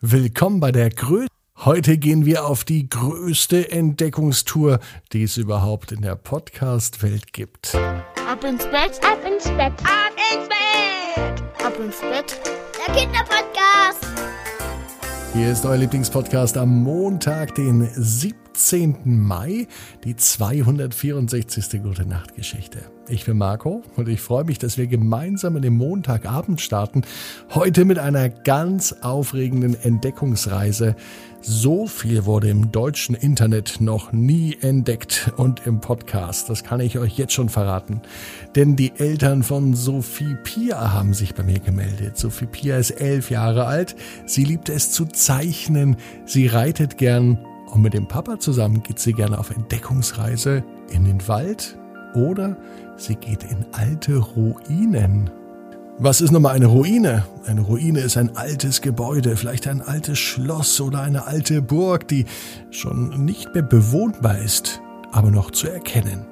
Willkommen bei der größten. Heute gehen wir auf die größte Entdeckungstour, die es überhaupt in der Podcast-Welt gibt. Ab ins Bett, ab ins Bett, ab ins Bett, ab ins Bett. Der Kinderpodcast. Hier ist euer Lieblingspodcast am Montag, den 17. Mai, die 264. Gute Nacht Geschichte. Ich bin Marco und ich freue mich, dass wir gemeinsam in den Montagabend starten. Heute mit einer ganz aufregenden Entdeckungsreise. So viel wurde im deutschen Internet noch nie entdeckt und im Podcast. Das kann ich euch jetzt schon verraten. Denn die Eltern von Sophie Pia haben sich bei mir gemeldet. Sophie Pia ist elf Jahre alt. Sie liebt es zu zeichnen. Sie reitet gern. Und mit dem Papa zusammen geht sie gerne auf Entdeckungsreise in den Wald oder sie geht in alte Ruinen. Was ist nochmal eine Ruine? Eine Ruine ist ein altes Gebäude, vielleicht ein altes Schloss oder eine alte Burg, die schon nicht mehr bewohnbar ist, aber noch zu erkennen.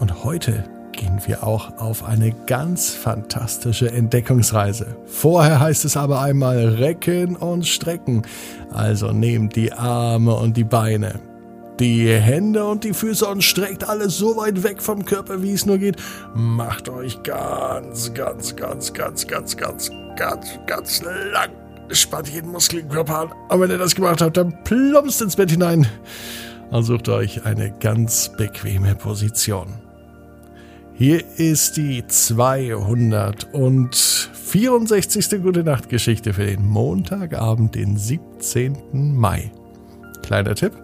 Und heute gehen wir auch auf eine ganz fantastische Entdeckungsreise. Vorher heißt es aber einmal recken und strecken. Also nehmt die Arme und die Beine die Hände und die Füße und streckt alles so weit weg vom Körper, wie es nur geht. Macht euch ganz, ganz, ganz, ganz, ganz, ganz, ganz, ganz lang. Spannt jeden Muskel im Körper an. Und wenn ihr das gemacht habt, dann plumpst ins Bett hinein und sucht euch eine ganz bequeme Position. Hier ist die 264. Gute Nacht Geschichte für den Montagabend, den 17. Mai. Kleiner Tipp,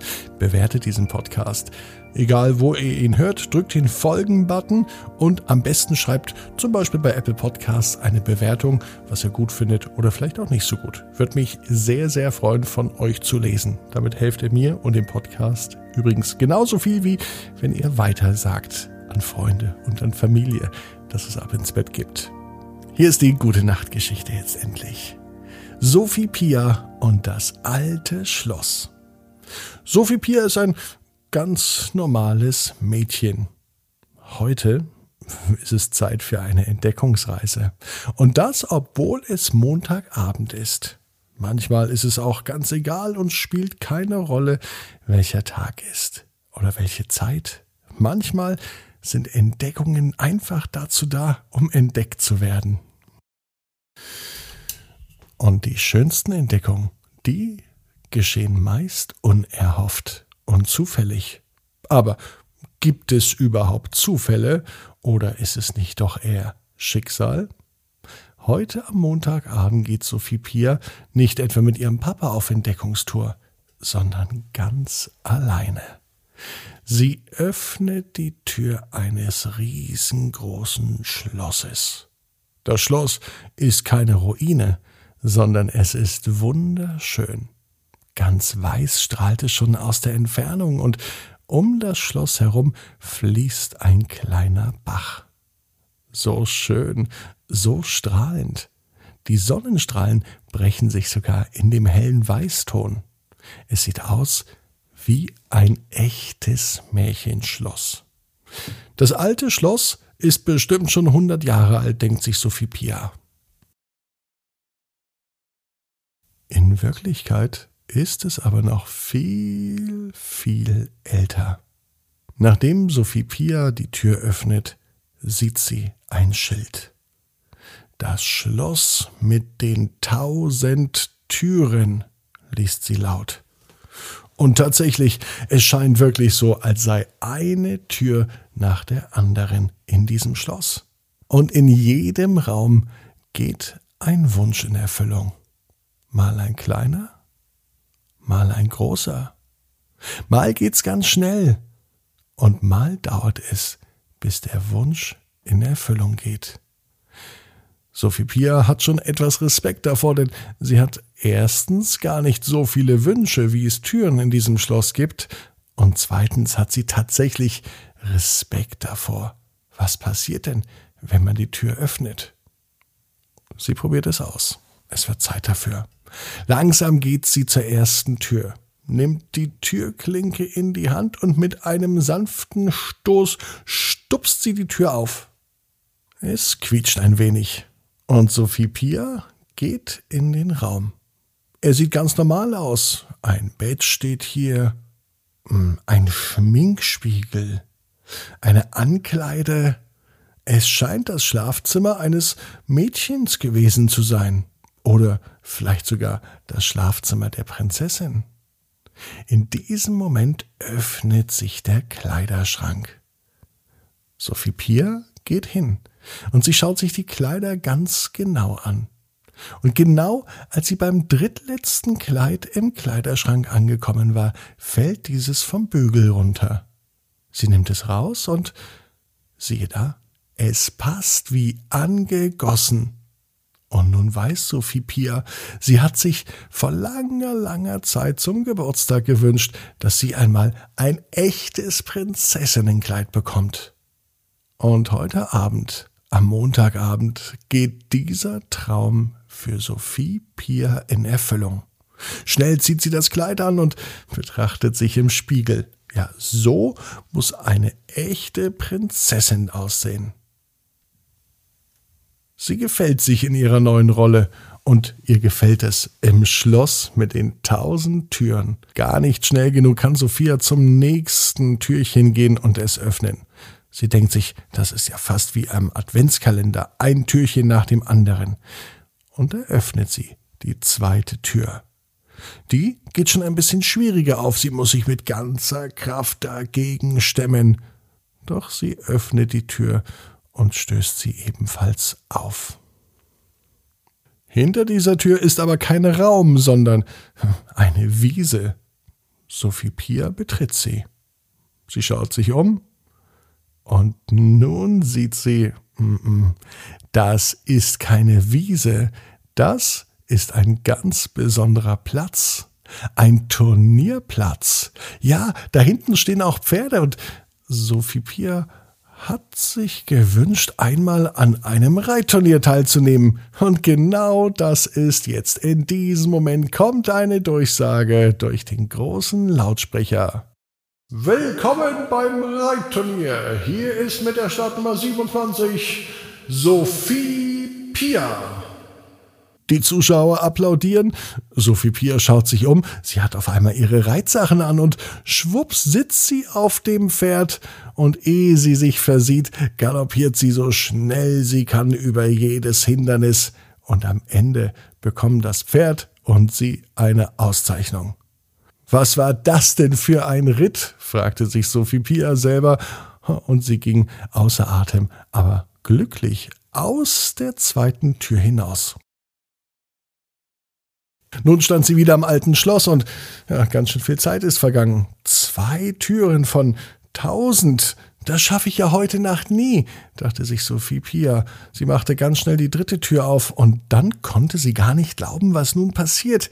bewertet diesen Podcast. Egal wo ihr ihn hört, drückt den Folgen-Button und am besten schreibt zum Beispiel bei Apple Podcasts eine Bewertung, was ihr gut findet oder vielleicht auch nicht so gut. Würde mich sehr, sehr freuen, von euch zu lesen. Damit helft ihr mir und dem Podcast übrigens genauso viel wie wenn ihr weiter sagt an Freunde und an Familie, dass es ab ins Bett gibt. Hier ist die gute Nachtgeschichte jetzt endlich. Sophie Pia und das alte Schloss. Sophie Pia ist ein ganz normales Mädchen. Heute ist es Zeit für eine Entdeckungsreise. Und das, obwohl es Montagabend ist. Manchmal ist es auch ganz egal und spielt keine Rolle, welcher Tag ist oder welche Zeit. Manchmal sind Entdeckungen einfach dazu da, um entdeckt zu werden. Und die schönsten Entdeckungen, die geschehen meist unerhofft und zufällig. Aber gibt es überhaupt Zufälle oder ist es nicht doch eher Schicksal? Heute am Montagabend geht Sophie Pia nicht etwa mit ihrem Papa auf Entdeckungstour, sondern ganz alleine. Sie öffnet die Tür eines riesengroßen Schlosses. Das Schloss ist keine Ruine, sondern es ist wunderschön. Ganz weiß strahlt es schon aus der Entfernung, und um das Schloss herum fließt ein kleiner Bach. So schön, so strahlend. Die Sonnenstrahlen brechen sich sogar in dem hellen Weißton. Es sieht aus wie ein echtes Märchenschloss. Das alte Schloss ist bestimmt schon hundert Jahre alt, denkt sich Sophie Pia. In Wirklichkeit ist es aber noch viel, viel älter. Nachdem Sophie Pia die Tür öffnet, sieht sie ein Schild. Das Schloss mit den tausend Türen, liest sie laut. Und tatsächlich, es scheint wirklich so, als sei eine Tür nach der anderen in diesem Schloss. Und in jedem Raum geht ein Wunsch in Erfüllung. Mal ein kleiner, mal ein großer. Mal geht's ganz schnell und mal dauert es, bis der Wunsch in Erfüllung geht. Sophie Pia hat schon etwas Respekt davor, denn sie hat erstens gar nicht so viele Wünsche, wie es Türen in diesem Schloss gibt, und zweitens hat sie tatsächlich Respekt davor. Was passiert denn, wenn man die Tür öffnet? Sie probiert es aus. Es wird Zeit dafür. Langsam geht sie zur ersten Tür, nimmt die Türklinke in die Hand und mit einem sanften Stoß stupst sie die Tür auf. Es quietscht ein wenig und Sophie Pia geht in den Raum. Er sieht ganz normal aus. Ein Bett steht hier, hm, ein Schminkspiegel, eine Ankleide. Es scheint das Schlafzimmer eines Mädchens gewesen zu sein. Oder vielleicht sogar das Schlafzimmer der Prinzessin. In diesem Moment öffnet sich der Kleiderschrank. Sophie Pia geht hin und sie schaut sich die Kleider ganz genau an. Und genau als sie beim drittletzten Kleid im Kleiderschrank angekommen war, fällt dieses vom Bügel runter. Sie nimmt es raus und siehe da, es passt wie angegossen. Und nun weiß Sophie Pia, sie hat sich vor langer, langer Zeit zum Geburtstag gewünscht, dass sie einmal ein echtes Prinzessinnenkleid bekommt. Und heute Abend, am Montagabend, geht dieser Traum für Sophie Pia in Erfüllung. Schnell zieht sie das Kleid an und betrachtet sich im Spiegel. Ja, so muss eine echte Prinzessin aussehen. Sie gefällt sich in ihrer neuen Rolle und ihr gefällt es im Schloss mit den tausend Türen. Gar nicht schnell genug kann Sophia zum nächsten Türchen gehen und es öffnen. Sie denkt sich, das ist ja fast wie am Adventskalender, ein Türchen nach dem anderen. Und da öffnet sie die zweite Tür. Die geht schon ein bisschen schwieriger auf, sie muss sich mit ganzer Kraft dagegen stemmen. Doch sie öffnet die Tür und stößt sie ebenfalls auf. Hinter dieser Tür ist aber kein Raum, sondern eine Wiese. Sophie Pia betritt sie. Sie schaut sich um und nun sieht sie, das ist keine Wiese, das ist ein ganz besonderer Platz. Ein Turnierplatz. Ja, da hinten stehen auch Pferde und Sophie Pia hat sich gewünscht, einmal an einem Reitturnier teilzunehmen. Und genau das ist jetzt. In diesem Moment kommt eine Durchsage durch den großen Lautsprecher. Willkommen beim Reitturnier. Hier ist mit der Startnummer 27 Sophie Pia. Die Zuschauer applaudieren. Sophie Pia schaut sich um. Sie hat auf einmal ihre Reitsachen an und schwupps sitzt sie auf dem Pferd und ehe sie sich versieht, galoppiert sie so schnell sie kann über jedes Hindernis und am Ende bekommen das Pferd und sie eine Auszeichnung. Was war das denn für ein Ritt? fragte sich Sophie Pia selber und sie ging außer Atem, aber glücklich aus der zweiten Tür hinaus. Nun stand sie wieder am alten Schloss und ja, ganz schön viel Zeit ist vergangen. Zwei Türen von tausend. Das schaffe ich ja heute Nacht nie, dachte sich Sophie Pia. Sie machte ganz schnell die dritte Tür auf und dann konnte sie gar nicht glauben, was nun passiert.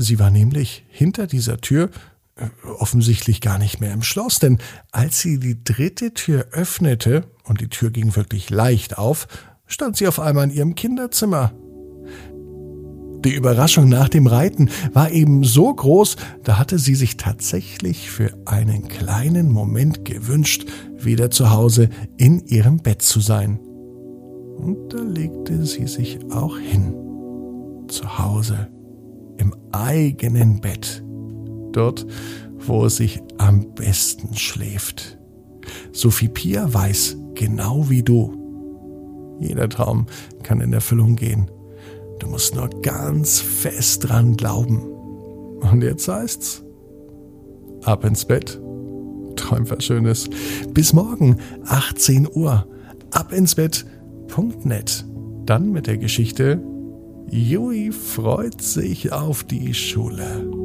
Sie war nämlich hinter dieser Tür äh, offensichtlich gar nicht mehr im Schloss, denn als sie die dritte Tür öffnete, und die Tür ging wirklich leicht auf, stand sie auf einmal in ihrem Kinderzimmer. Die Überraschung nach dem Reiten war eben so groß, da hatte sie sich tatsächlich für einen kleinen Moment gewünscht, wieder zu Hause in ihrem Bett zu sein. Und da legte sie sich auch hin. Zu Hause, eigenen Bett. Dort, wo es sich am besten schläft. Sophie Pia weiß, genau wie du. Jeder Traum kann in Erfüllung gehen. Du musst nur ganz fest dran glauben. Und jetzt heißt's, ab ins Bett, träum was Schönes. Bis morgen, 18 Uhr, ab ins Bett.net. Dann mit der Geschichte, Jui freut sich auf die Schule.